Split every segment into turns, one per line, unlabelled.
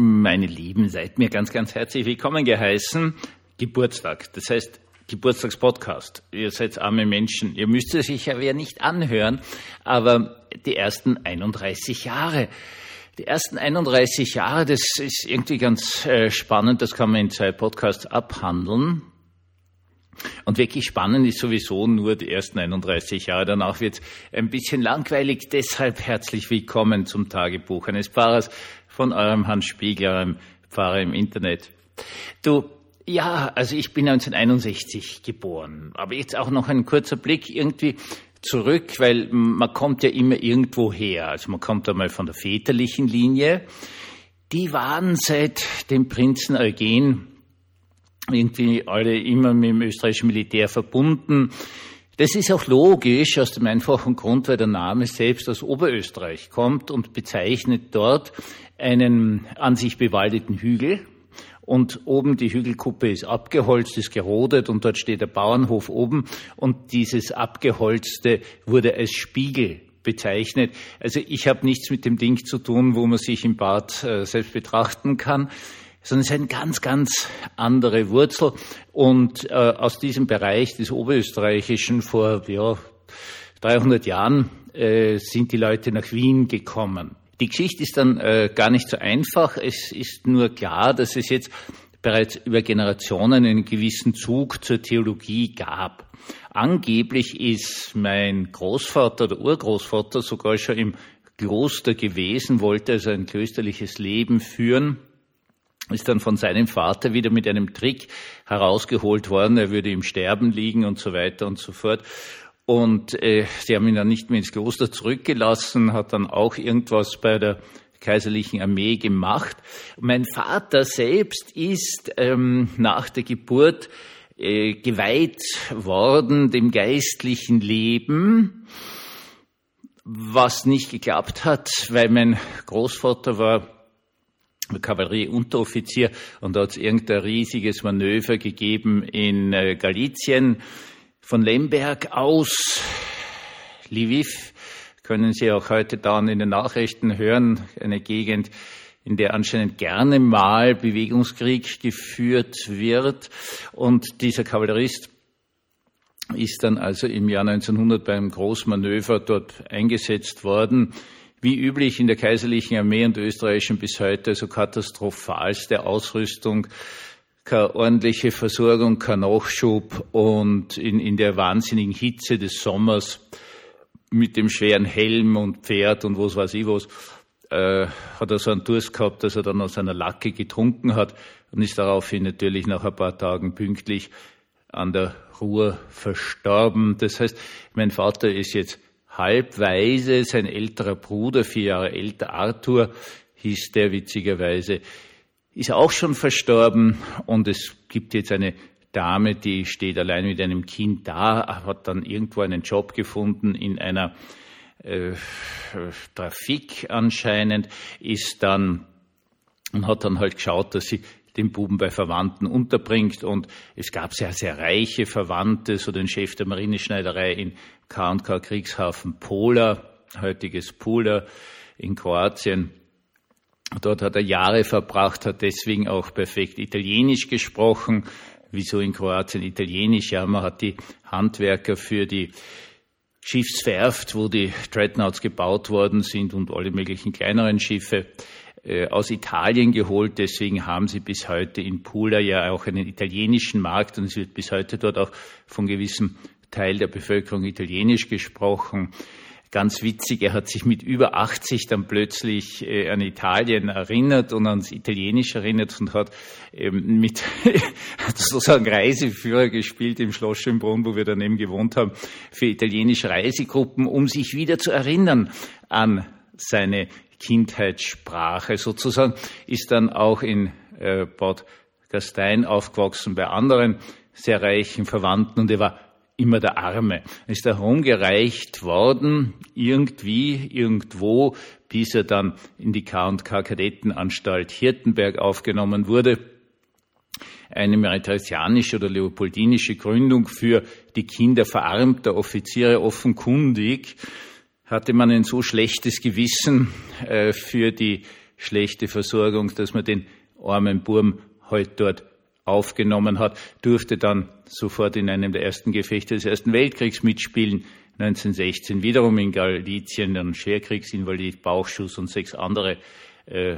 Meine Lieben, seid mir ganz, ganz herzlich willkommen geheißen. Geburtstag, das heißt Geburtstagspodcast. Ihr seid arme Menschen. Ihr müsst es sich ja nicht anhören, aber die ersten 31 Jahre. Die ersten 31 Jahre, das ist irgendwie ganz äh, spannend, das kann man in zwei Podcasts abhandeln. Und wirklich spannend ist sowieso nur die ersten 31 Jahre. Danach wird es ein bisschen langweilig. Deshalb herzlich willkommen zum Tagebuch eines Pfarrers von eurem Hans Spiegler, eurem Pfarrer im Internet. Du, ja, also ich bin 1961 geboren, aber jetzt auch noch ein kurzer Blick irgendwie zurück, weil man kommt ja immer irgendwo her. Also man kommt einmal von der väterlichen Linie. Die waren seit dem Prinzen Eugen irgendwie alle immer mit dem österreichischen Militär verbunden. Das ist auch logisch aus dem einfachen Grund, weil der Name selbst aus Oberösterreich kommt und bezeichnet dort einen an sich bewaldeten Hügel. Und oben die Hügelkuppe ist abgeholzt, ist gerodet und dort steht der Bauernhof oben. Und dieses Abgeholzte wurde als Spiegel bezeichnet. Also ich habe nichts mit dem Ding zu tun, wo man sich im Bad äh, selbst betrachten kann sondern es ist eine ganz, ganz andere Wurzel. Und äh, aus diesem Bereich des Oberösterreichischen vor ja, 300 Jahren äh, sind die Leute nach Wien gekommen. Die Geschichte ist dann äh, gar nicht so einfach. Es ist nur klar, dass es jetzt bereits über Generationen einen gewissen Zug zur Theologie gab. Angeblich ist mein Großvater oder Urgroßvater sogar schon im Kloster gewesen, wollte also ein klösterliches Leben führen ist dann von seinem Vater wieder mit einem Trick herausgeholt worden, er würde im Sterben liegen und so weiter und so fort. Und äh, sie haben ihn dann nicht mehr ins Kloster zurückgelassen, hat dann auch irgendwas bei der kaiserlichen Armee gemacht. Mein Vater selbst ist ähm, nach der Geburt äh, geweiht worden dem geistlichen Leben, was nicht geklappt hat, weil mein Großvater war Kavallerieunteroffizier und da hat es irgendein riesiges Manöver gegeben in äh, Galizien. Von Lemberg aus, Lviv, können Sie auch heute dann in den Nachrichten hören, eine Gegend, in der anscheinend gerne mal Bewegungskrieg geführt wird. Und dieser Kavallerist ist dann also im Jahr 1900 beim Großmanöver dort eingesetzt worden wie üblich in der kaiserlichen Armee und österreichischen bis heute so katastrophalste Ausrüstung, keine ordentliche Versorgung, kein Nachschub und in, in der wahnsinnigen Hitze des Sommers mit dem schweren Helm und Pferd und was weiß ich was, äh, hat er so einen Durst gehabt, dass er dann aus seiner Lacke getrunken hat und ist daraufhin natürlich nach ein paar Tagen pünktlich an der Ruhr verstorben. Das heißt, mein Vater ist jetzt halbweise. Sein älterer Bruder, vier Jahre älter, Arthur, hieß der witzigerweise, ist auch schon verstorben und es gibt jetzt eine Dame, die steht allein mit einem Kind da, hat dann irgendwo einen Job gefunden in einer äh, Trafik anscheinend, ist dann und hat dann halt geschaut, dass sie den Buben bei Verwandten unterbringt. Und es gab sehr, sehr reiche Verwandte, so den Chef der Marineschneiderei in K&K Kriegshafen Pola, heutiges Pula in Kroatien. Dort hat er Jahre verbracht, hat deswegen auch perfekt Italienisch gesprochen. Wieso in Kroatien Italienisch? Ja, man hat die Handwerker für die Schiffswerft, wo die Dreadnoughts gebaut worden sind und alle möglichen kleineren Schiffe aus Italien geholt. Deswegen haben sie bis heute in Pula ja auch einen italienischen Markt und es wird bis heute dort auch von gewissem Teil der Bevölkerung Italienisch gesprochen. Ganz witzig, er hat sich mit über 80 dann plötzlich äh, an Italien erinnert und ans Italienisch erinnert und hat ähm, mit sozusagen Reiseführer gespielt im Schloss Schönbrunn, wo wir daneben gewohnt haben, für italienische Reisegruppen, um sich wieder zu erinnern an seine Kindheitssprache sozusagen, ist dann auch in äh, Bad Gastein aufgewachsen bei anderen sehr reichen Verwandten und er war immer der Arme. Er ist herumgereicht worden, irgendwie, irgendwo, bis er dann in die K&K Kadettenanstalt Hirtenberg aufgenommen wurde. Eine meritarianische oder leopoldinische Gründung für die Kinder verarmter Offiziere offenkundig hatte man ein so schlechtes Gewissen äh, für die schlechte Versorgung, dass man den armen Burm heute halt dort aufgenommen hat, durfte dann sofort in einem der ersten Gefechte des Ersten Weltkriegs mitspielen. 1916 wiederum in Galizien, dann Scherkriegsinvalid, Bauchschuss und sechs andere äh,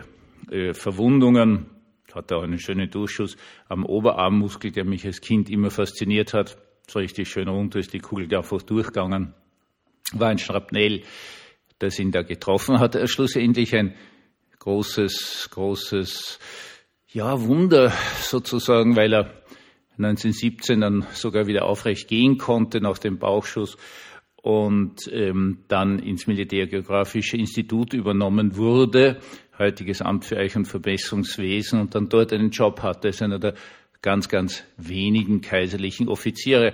äh, Verwundungen. Hatte auch einen schönen Durchschuss am Oberarmmuskel, der mich als Kind immer fasziniert hat. So richtig schön runter ist die Kugel einfach durchgegangen. War ein Schrapnell, das ihn da getroffen hat. Schlussendlich ein großes, großes ja, Wunder sozusagen, weil er 1917 dann sogar wieder aufrecht gehen konnte nach dem Bauchschuss und ähm, dann ins Militärgeografische Institut übernommen wurde, heutiges Amt für Eich- und Verbesserungswesen, und dann dort einen Job hatte. Er ist einer der ganz, ganz wenigen kaiserlichen Offiziere.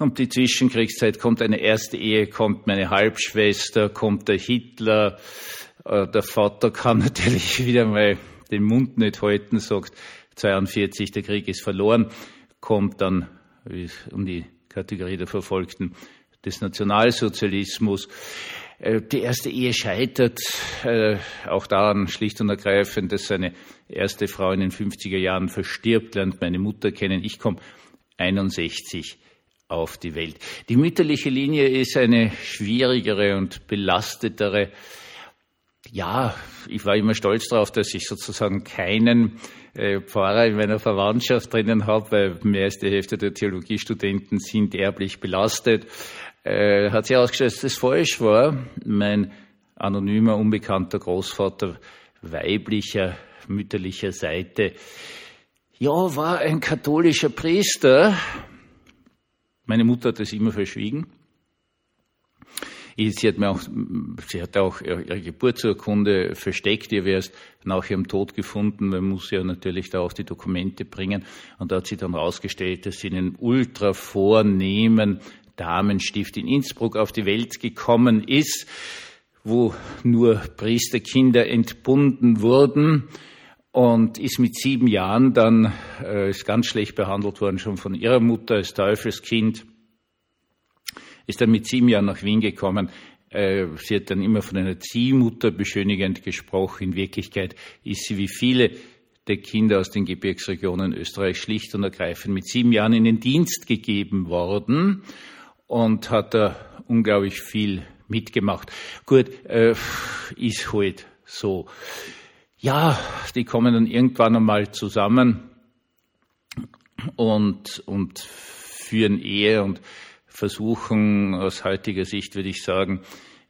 Kommt die Zwischenkriegszeit, kommt eine erste Ehe, kommt meine Halbschwester, kommt der Hitler, äh, der Vater kann natürlich wieder mal den Mund nicht halten, sagt 42, der Krieg ist verloren, kommt dann um die Kategorie der Verfolgten des Nationalsozialismus. Äh, die erste Ehe scheitert äh, auch daran schlicht und ergreifend, dass seine erste Frau in den 50er Jahren verstirbt, lernt meine Mutter kennen. Ich komme 61 auf die Welt. Die mütterliche Linie ist eine schwierigere und belastetere ja, ich war immer stolz darauf, dass ich sozusagen keinen äh, Pfarrer in meiner Verwandtschaft drinnen habe, weil mehr als die Hälfte der Theologiestudenten sind erblich belastet. Äh, hat sich ausgestellt, dass das falsch war. Mein anonymer, unbekannter Großvater weiblicher, mütterlicher Seite, ja, war ein katholischer Priester. Meine Mutter hat das immer verschwiegen. Sie hat, mir auch, sie hat auch ihre Geburtsurkunde versteckt, ihr wäre nach ihrem Tod gefunden, man muss ja natürlich da auch die Dokumente bringen. Und da hat sie dann herausgestellt, dass sie in einem ultra vornehmen Damenstift in Innsbruck auf die Welt gekommen ist, wo nur Priesterkinder entbunden wurden und ist mit sieben Jahren dann äh, ist ganz schlecht behandelt worden, schon von ihrer Mutter als Teufelskind ist dann mit sieben Jahren nach Wien gekommen. Äh, sie hat dann immer von einer Ziehmutter beschönigend gesprochen. In Wirklichkeit ist sie wie viele der Kinder aus den Gebirgsregionen Österreichs schlicht und ergreifend mit sieben Jahren in den Dienst gegeben worden und hat da unglaublich viel mitgemacht. Gut, äh, ist halt so. Ja, die kommen dann irgendwann einmal zusammen und, und führen Ehe und versuchen aus heutiger Sicht, würde ich sagen,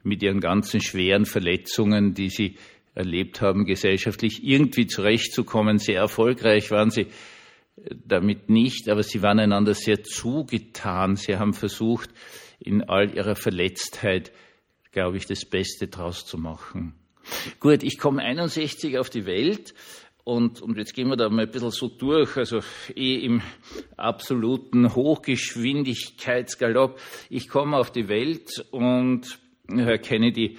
mit ihren ganzen schweren Verletzungen, die sie erlebt haben, gesellschaftlich irgendwie zurechtzukommen. Sehr erfolgreich waren sie damit nicht, aber sie waren einander sehr zugetan. Sie haben versucht, in all ihrer Verletztheit, glaube ich, das Beste draus zu machen. Gut, ich komme 61 auf die Welt und, und jetzt gehen wir da mal ein bisschen so durch, also eh im absoluten Hochgeschwindigkeitsgalopp. Ich komme auf die Welt und Herr Kennedy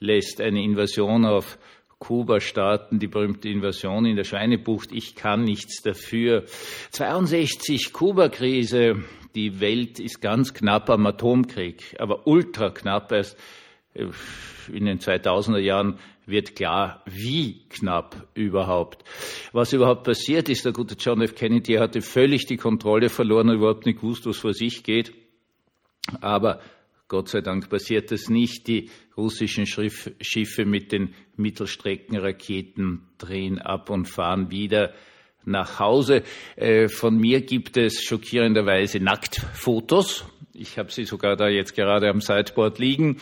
lässt eine Invasion auf Kuba starten, die berühmte Invasion in der Schweinebucht. Ich kann nichts dafür. 62 Kuba-Krise. Die Welt ist ganz knapp am Atomkrieg, aber ultra knapp erst in den 2000er Jahren wird klar, wie knapp überhaupt. Was überhaupt passiert ist, der gute John F. Kennedy hatte völlig die Kontrolle verloren und überhaupt nicht gewusst, was vor sich geht. Aber Gott sei Dank passiert das nicht. Die russischen Schiffe mit den Mittelstreckenraketen drehen ab und fahren wieder nach Hause. Äh, von mir gibt es schockierenderweise Nacktfotos. Ich habe sie sogar da jetzt gerade am Sideboard liegen.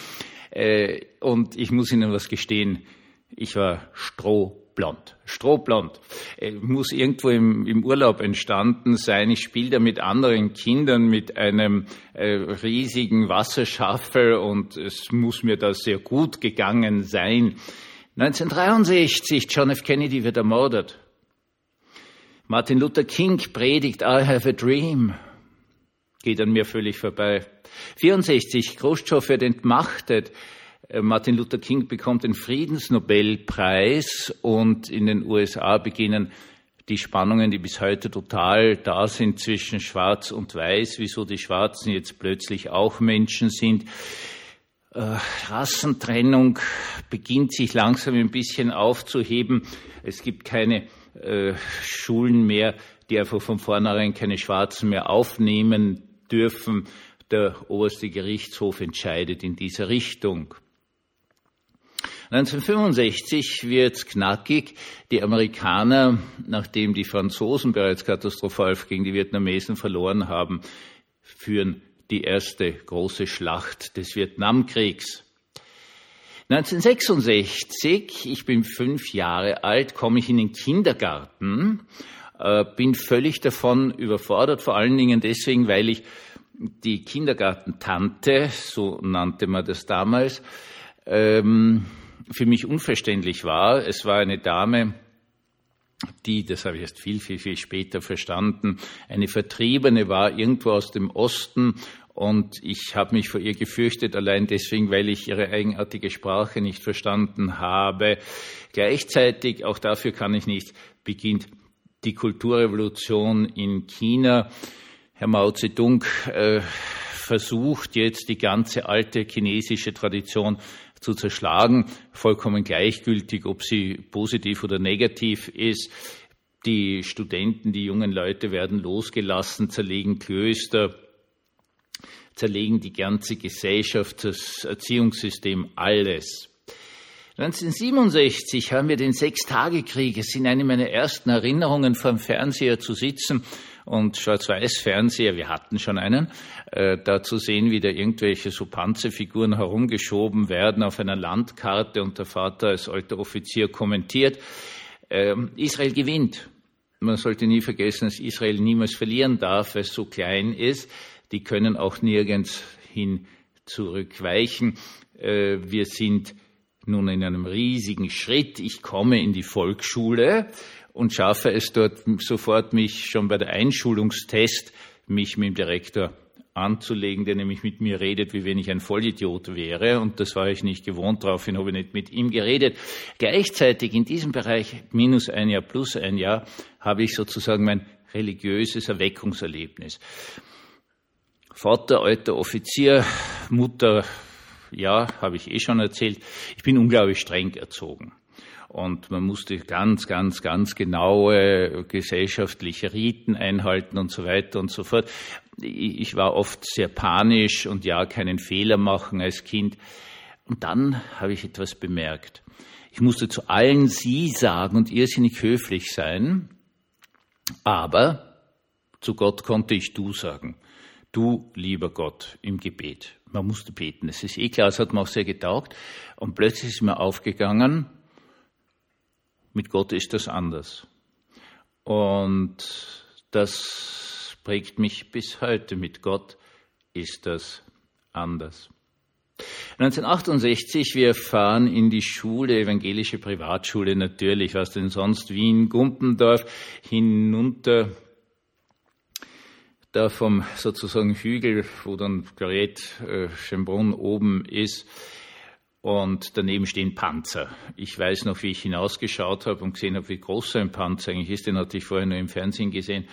Äh, und ich muss Ihnen was gestehen, ich war strohblond. Strohblond. Äh, muss irgendwo im, im, Urlaub entstanden sein. Ich spiele da mit anderen Kindern mit einem äh, riesigen Wasserschaffel und es muss mir da sehr gut gegangen sein. 1963, John F. Kennedy wird ermordet. Martin Luther King predigt I have a dream. Geht an mir völlig vorbei. 64, Khrushchev wird entmachtet. Äh, Martin Luther King bekommt den Friedensnobelpreis und in den USA beginnen die Spannungen, die bis heute total da sind zwischen Schwarz und Weiß, wieso die Schwarzen jetzt plötzlich auch Menschen sind. äh, Rassentrennung beginnt sich langsam ein bisschen aufzuheben. Es gibt keine äh, Schulen mehr, die einfach von vornherein keine Schwarzen mehr aufnehmen dürfen. Der oberste Gerichtshof entscheidet in dieser Richtung. 1965 wird knackig. Die Amerikaner, nachdem die Franzosen bereits katastrophal gegen die Vietnamesen verloren haben, führen die erste große Schlacht des Vietnamkriegs. 1966, ich bin fünf Jahre alt, komme ich in den Kindergarten, äh, bin völlig davon überfordert, vor allen Dingen deswegen, weil ich die Kindergartentante, so nannte man das damals, ähm, für mich unverständlich war. Es war eine Dame, die, das habe ich erst viel, viel, viel später verstanden, eine Vertriebene war irgendwo aus dem Osten und ich habe mich vor ihr gefürchtet, allein deswegen, weil ich ihre eigenartige Sprache nicht verstanden habe. Gleichzeitig, auch dafür kann ich nicht, beginnt die Kulturrevolution in China. Herr Mao Zedong äh, versucht jetzt die ganze alte chinesische Tradition zu zerschlagen, vollkommen gleichgültig, ob sie positiv oder negativ ist. Die Studenten, die jungen Leute werden losgelassen, zerlegen Klöster, zerlegen die ganze Gesellschaft, das Erziehungssystem, alles. 1967 haben wir den Sechstagekrieg. Es sind eine meiner ersten Erinnerungen, vor dem Fernseher zu sitzen und Schwarz-Weiß-Fernseher, wir hatten schon einen, äh, da zu sehen, wie da irgendwelche so Panzerfiguren herumgeschoben werden auf einer Landkarte und der Vater als alter Offizier kommentiert. Ähm, Israel gewinnt. Man sollte nie vergessen, dass Israel niemals verlieren darf, weil es so klein ist. Die können auch nirgends hin zurückweichen. Äh, wir sind nun in einem riesigen Schritt. Ich komme in die Volksschule und schaffe es dort sofort, mich schon bei der Einschulungstest, mich mit dem Direktor anzulegen, der nämlich mit mir redet, wie wenn ich ein Vollidiot wäre. Und das war ich nicht gewohnt, daraufhin habe ich nicht mit ihm geredet. Gleichzeitig in diesem Bereich, minus ein Jahr, plus ein Jahr, habe ich sozusagen mein religiöses Erweckungserlebnis. Vater, alter Offizier, Mutter, ja, habe ich eh schon erzählt. Ich bin unglaublich streng erzogen und man musste ganz, ganz, ganz genaue gesellschaftliche Riten einhalten und so weiter und so fort. Ich war oft sehr panisch und ja, keinen Fehler machen als Kind. Und dann habe ich etwas bemerkt. Ich musste zu allen Sie sagen und irrsinnig höflich sein, aber zu Gott konnte ich Du sagen. Du, lieber Gott, im Gebet. Man musste beten. Es ist eh klar, es hat mir auch sehr getaugt. Und plötzlich ist mir aufgegangen, mit Gott ist das anders. Und das prägt mich bis heute. Mit Gott ist das anders. 1968, wir fahren in die Schule, evangelische Privatschule natürlich, was denn sonst, Wien, Gumpendorf, hinunter da vom sozusagen Hügel, wo dann Gerät äh, Schönbrunn oben ist, und daneben stehen Panzer. Ich weiß noch, wie ich hinausgeschaut habe und gesehen habe, wie groß so ein Panzer eigentlich ist. Den hatte ich vorher nur im Fernsehen gesehen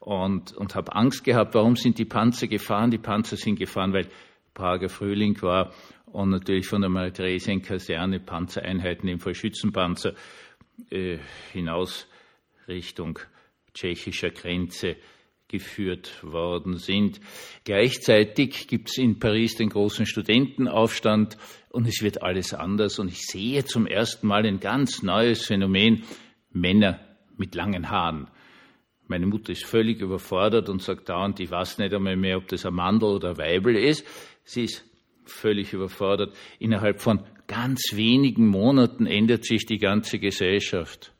und, und habe Angst gehabt. Warum sind die Panzer gefahren? Die Panzer sind gefahren, weil Prager Frühling war und natürlich von der Maria-Theresien-Kaserne Panzereinheiten, im Fall Schützenpanzer, äh, hinaus Richtung tschechischer Grenze geführt worden sind. Gleichzeitig gibt es in Paris den großen Studentenaufstand und es wird alles anders. Und ich sehe zum ersten Mal ein ganz neues Phänomen, Männer mit langen Haaren. Meine Mutter ist völlig überfordert und sagt dauernd, ich weiß nicht einmal mehr, ob das ein Mandel oder ein Weibel ist. Sie ist völlig überfordert. Innerhalb von ganz wenigen Monaten ändert sich die ganze Gesellschaft.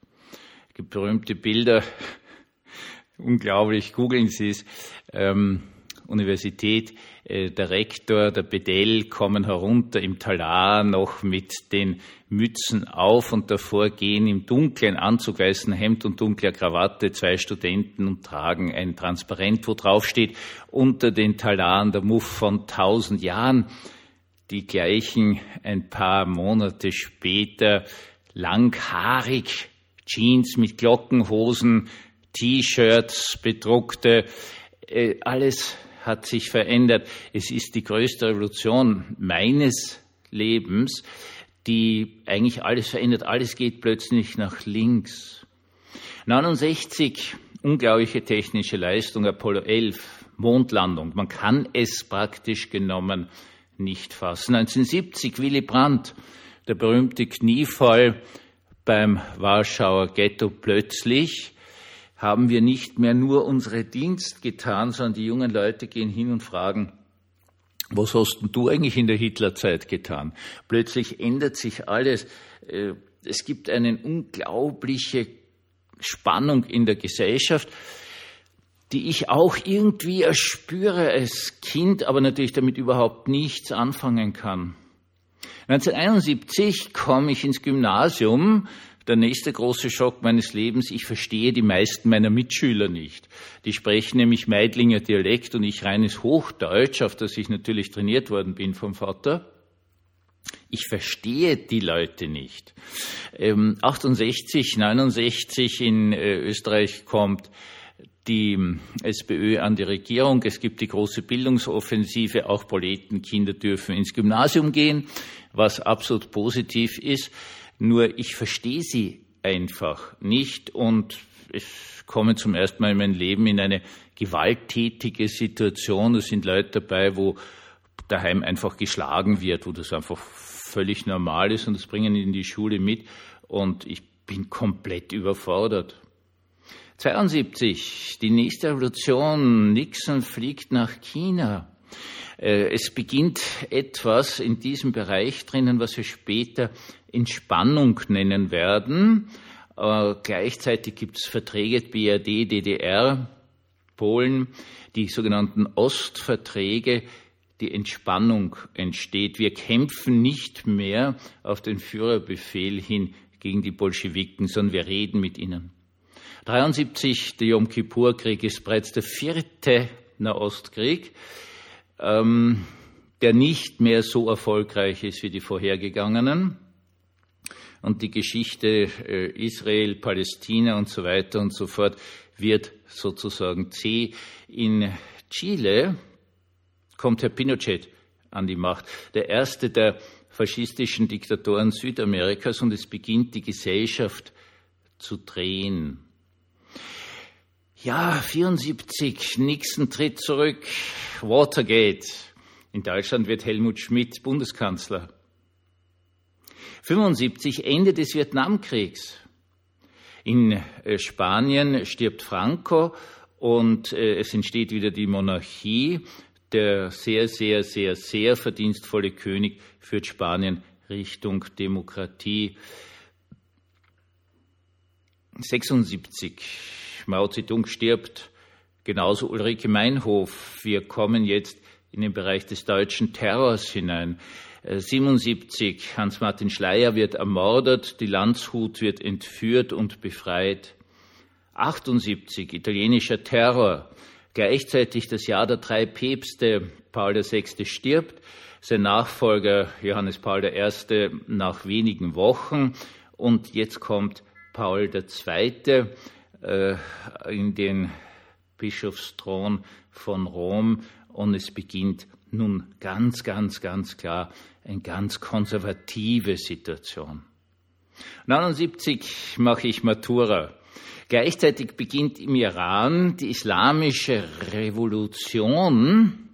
Berühmte Bilder, unglaublich, googeln Sie es. Ähm, Universität, äh, der Rektor, der Bedell kommen herunter im Talar noch mit den Mützen auf und davor gehen im dunklen Anzug, weißen Hemd und dunkler Krawatte zwei Studenten und tragen ein Transparent, wo drauf steht, unter den Talaren der Muff von tausend Jahren. Die gleichen ein paar Monate später langhaarig, Jeans mit Glockenhosen, T-Shirts, bedruckte, äh, alles hat sich verändert. Es ist die größte Revolution meines Lebens, die eigentlich alles verändert. Alles geht plötzlich nach links. 69, unglaubliche technische Leistung, Apollo 11, Mondlandung. Man kann es praktisch genommen nicht fassen. 1970, Willy Brandt, der berühmte Kniefall beim Warschauer Ghetto plötzlich haben wir nicht mehr nur unsere Dienst getan, sondern die jungen Leute gehen hin und fragen, was hast denn du eigentlich in der Hitlerzeit getan? Plötzlich ändert sich alles. Äh, es gibt eine unglaubliche Spannung in der Gesellschaft, die ich auch irgendwie erspüre als Kind, aber natürlich damit überhaupt nichts anfangen kann. 1971 komme ich ins Gymnasium der nächste große Schock meines Lebens, ich verstehe die meisten meiner Mitschüler nicht. Die sprechen nämlich Meidlinger Dialekt und ich reines Hochdeutsch, auf das ich natürlich trainiert worden bin vom Vater. Ich verstehe die Leute nicht. Ähm, 68, 69 in äh, Österreich kommt die SPÖ an die Regierung. Es gibt die große Bildungsoffensive. Auch Poletenkinder dürfen ins Gymnasium gehen, was absolut positiv ist. Nur ich verstehe sie einfach nicht und ich komme zum ersten Mal in meinem Leben in eine gewalttätige Situation. Es sind Leute dabei, wo daheim einfach geschlagen wird, wo das einfach völlig normal ist und das bringen in die Schule mit und ich bin komplett überfordert. 72, die nächste Revolution, Nixon fliegt nach China. Äh, es beginnt etwas in diesem Bereich drinnen, was wir später Entspannung nennen werden. Äh, gleichzeitig gibt es Verträge BRD, DDR, Polen, die sogenannten Ostverträge, die Entspannung entsteht. Wir kämpfen nicht mehr auf den Führerbefehl hin gegen die Bolschewiken, sondern wir reden mit ihnen. 73, der Yom Kippur-Krieg ist bereits der vierte Nahostkrieg ähm, der nicht mehr so erfolgreich ist wie die vorhergegangenen. Und die Geschichte äh, Israel, Palästina und so weiter und so fort wird sozusagen zäh. In Chile kommt Herr Pinochet an die Macht, der erste der faschistischen Diktatoren Südamerikas, und es beginnt die Gesellschaft zu drehen. Ja, 74, Nixon tritt zurück, Watergate. In Deutschland wird Helmut Schmidt Bundeskanzler. 75, Ende des Vietnamkriegs. In äh, Spanien stirbt Franco und äh, es entsteht wieder die Monarchie. Der sehr, sehr, sehr, sehr verdienstvolle König führt Spanien Richtung Demokratie. 76 Mao Zedong stirbt, genauso Ulrike Meinhof. Wir kommen jetzt in den Bereich des deutschen Terrors hinein. 77, äh, Hans-Martin Schleyer wird ermordet, die Landshut wird entführt und befreit. 78, italienischer Terror. Gleichzeitig das Jahr der drei Päpste, Paul VI. stirbt, sein Nachfolger Johannes Paul I. nach wenigen Wochen und jetzt kommt Paul II. Äh, in den Bischofsthron von Rom und es beginnt nun ganz, ganz, ganz klar eine ganz konservative Situation. 79 mache ich Matura. Gleichzeitig beginnt im Iran die islamische Revolution,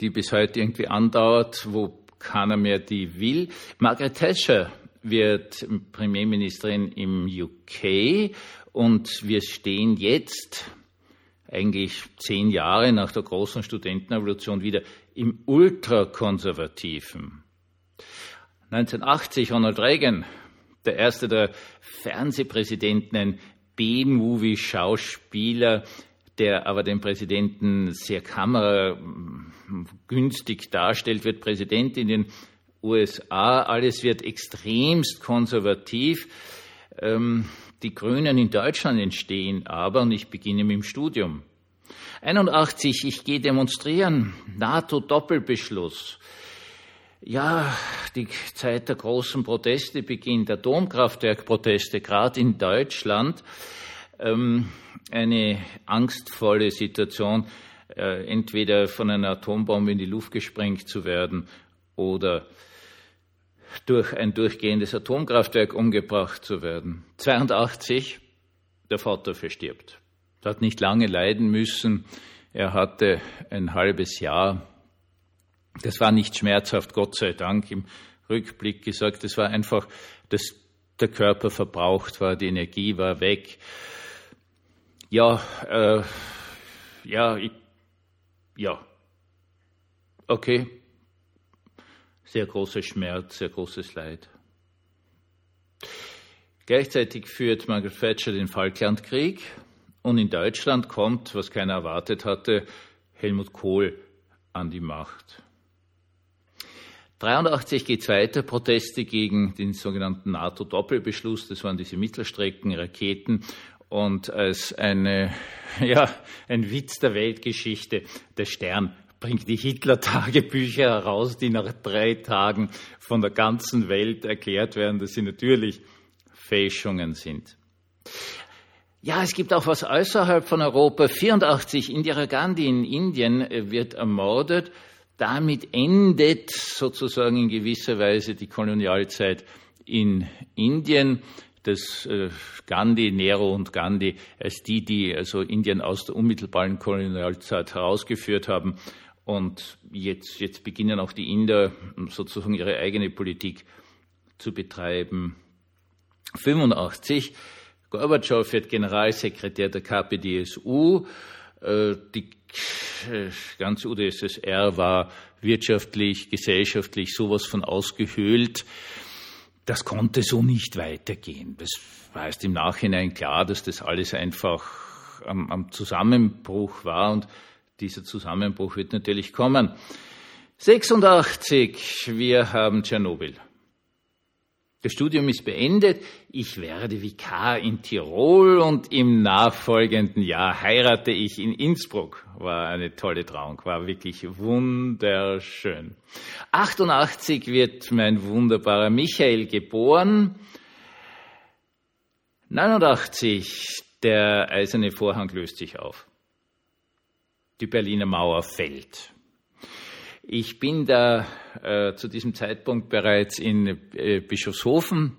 die bis heute irgendwie andauert, wo keiner mehr die will. Margaret Thatcher wird Premierministerin im UK und wir stehen jetzt eigentlich zehn Jahre nach der großen Studentenrevolution wieder im ultrakonservativen. 1980 Ronald Reagan, der erste der Fernsehpräsidenten, ein B-Movie-Schauspieler, der aber den Präsidenten sehr kameragünstig darstellt, wird Präsident in den USA. Alles wird extremst konservativ. Ähm, die Grünen in Deutschland entstehen aber, und ich beginne mit dem Studium. 81, ich gehe demonstrieren, NATO-Doppelbeschluss. Ja, die Zeit der großen Proteste beginnt, Atomkraftwerkproteste, gerade in Deutschland. ähm, eine angstvolle Situation, äh, entweder von einer Atombombe in die Luft gesprengt zu werden oder durch ein durchgehendes Atomkraftwerk umgebracht zu werden. 82, der Vater verstirbt. Er hat nicht lange leiden müssen. Er hatte ein halbes Jahr. Das war nicht schmerzhaft, Gott sei Dank, im Rückblick gesagt. Es war einfach, dass der Körper verbraucht war, die Energie war weg. Ja, äh, ja, ich, ja, okay, sehr großer Schmerz, sehr großes Leid. Gleichzeitig führt Margaret Thatcher den Falklandkrieg und in Deutschland kommt, was keiner erwartet hatte, Helmut Kohl an die Macht. 83 geht es weiter, Proteste gegen den sogenannten NATO-Doppelbeschluss, das waren diese Mittelstreckenraketen und als eine, ja, ein Witz der Weltgeschichte, der Stern bringt die Hitler-Tagebücher heraus, die nach drei Tagen von der ganzen Welt erklärt werden, dass sie natürlich Fälschungen sind. Ja, es gibt auch was außerhalb von Europa. 84 Indira Gandhi in Indien wird ermordet. Damit endet sozusagen in gewisser Weise die Kolonialzeit in Indien. Das äh, Gandhi, Nero und Gandhi als die, die also Indien aus der unmittelbaren Kolonialzeit herausgeführt haben, und jetzt, jetzt beginnen auch die Inder sozusagen ihre eigene Politik zu betreiben. 85, Gorbatschow wird Generalsekretär der KPDSU. Äh, die ganze UdSSR war wirtschaftlich, gesellschaftlich sowas von ausgehöhlt. Das konnte so nicht weitergehen. Das war erst im Nachhinein klar, dass das alles einfach am, am Zusammenbruch war und dieser Zusammenbruch wird natürlich kommen. 86, wir haben Tschernobyl. Das Studium ist beendet. Ich werde Vikar in Tirol und im nachfolgenden Jahr heirate ich in Innsbruck. War eine tolle Trauung, war wirklich wunderschön. 88 wird mein wunderbarer Michael geboren. 89, der eiserne Vorhang löst sich auf die Berliner Mauer fällt. Ich bin da äh, zu diesem Zeitpunkt bereits in äh, Bischofshofen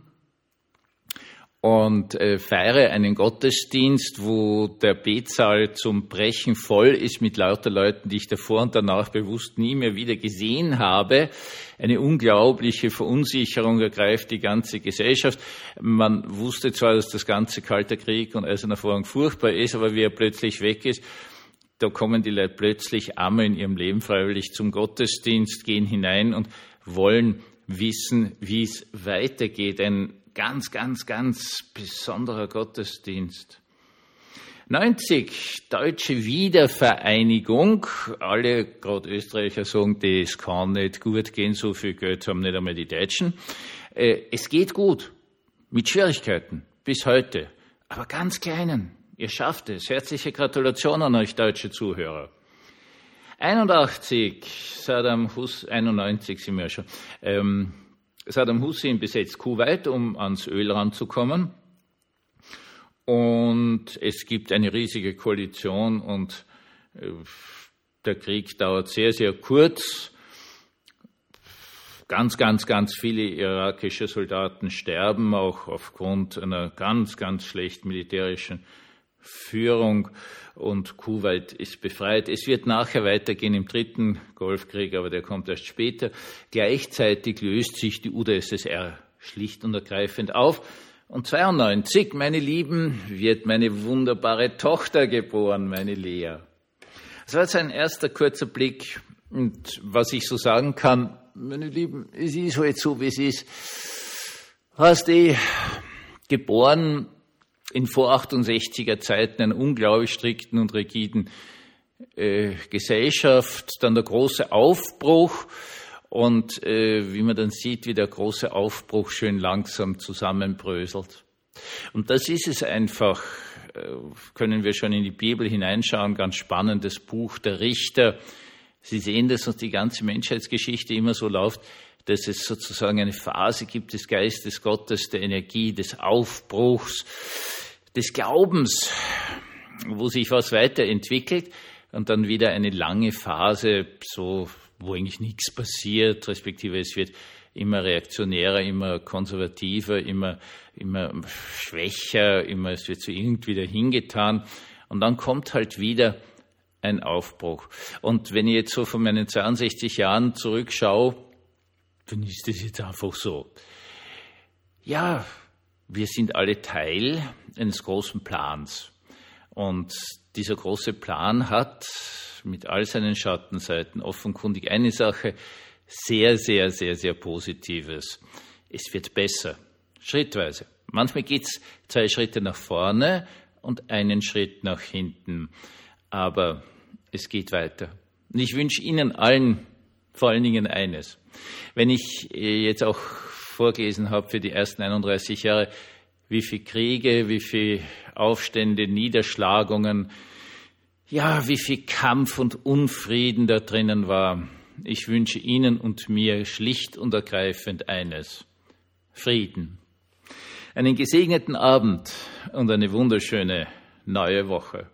und äh, feiere einen Gottesdienst, wo der Betsaal zum Brechen voll ist mit lauter Leuten, die ich davor und danach bewusst nie mehr wieder gesehen habe. Eine unglaubliche Verunsicherung ergreift die ganze Gesellschaft. Man wusste zwar, dass das ganze Kalter Krieg und Eiserner Vorhang furchtbar ist, aber wie er plötzlich weg ist, da kommen die Leute plötzlich einmal in ihrem Leben freiwillig zum Gottesdienst, gehen hinein und wollen wissen, wie es weitergeht. Ein ganz, ganz, ganz besonderer Gottesdienst. 90, deutsche Wiedervereinigung. Alle, gerade Österreicher, sagen, das kann nicht gut gehen, so viel Geld haben nicht einmal die Deutschen. Äh, es geht gut, mit Schwierigkeiten, bis heute, aber ganz kleinen. Ihr schafft es. Herzliche Gratulation an euch deutsche Zuhörer. 81, Saddam Hussein, 91 sind wir schon. Ähm, Saddam Hussein besetzt Kuwait, um ans Öl ranzukommen. Und es gibt eine riesige Koalition und äh, der Krieg dauert sehr, sehr kurz. Ganz, ganz, ganz viele irakische Soldaten sterben, auch aufgrund einer ganz, ganz schlechten militärischen Führung und Kuwait ist befreit. Es wird nachher weitergehen im dritten Golfkrieg, aber der kommt erst später. Gleichzeitig löst sich die UdSSR schlicht und ergreifend auf. Und 92, meine Lieben, wird meine wunderbare Tochter geboren, meine Lea. Das war jetzt ein erster kurzer Blick. Und was ich so sagen kann, meine Lieben, es ist halt so, wie es ist. Hast eh geboren in vor 68er Zeiten einer unglaublich strikten und rigiden äh, Gesellschaft, dann der große Aufbruch und äh, wie man dann sieht, wie der große Aufbruch schön langsam zusammenbröselt. Und das ist es einfach, äh, können wir schon in die Bibel hineinschauen, ganz spannendes Buch der Richter. Sie sehen, dass uns die ganze Menschheitsgeschichte immer so läuft, dass es sozusagen eine Phase gibt des Geistes Gottes, der Energie, des Aufbruchs, des Glaubens, wo sich was weiterentwickelt und dann wieder eine lange Phase, so, wo eigentlich nichts passiert, respektive es wird immer reaktionärer, immer konservativer, immer, immer schwächer, immer, es wird so irgendwie dahingetan. Und dann kommt halt wieder ein Aufbruch. Und wenn ich jetzt so von meinen 62 Jahren zurückschaue, ist das jetzt einfach so. Ja, wir sind alle Teil eines großen Plans. Und dieser große Plan hat mit all seinen Schattenseiten offenkundig eine Sache sehr, sehr, sehr, sehr Positives. Es wird besser, schrittweise. Manchmal geht es zwei Schritte nach vorne und einen Schritt nach hinten. Aber es geht weiter. Und ich wünsche Ihnen allen vor allen Dingen eines. Wenn ich äh, jetzt auch vorgelesen habe für die ersten 31 Jahre, wie viele Kriege, wie viele Aufstände, Niederschlagungen, ja, wie viel Kampf und Unfrieden da drinnen war. Ich wünsche Ihnen und mir schlicht und ergreifend eines. Frieden. Einen gesegneten Abend und eine wunderschöne neue Woche.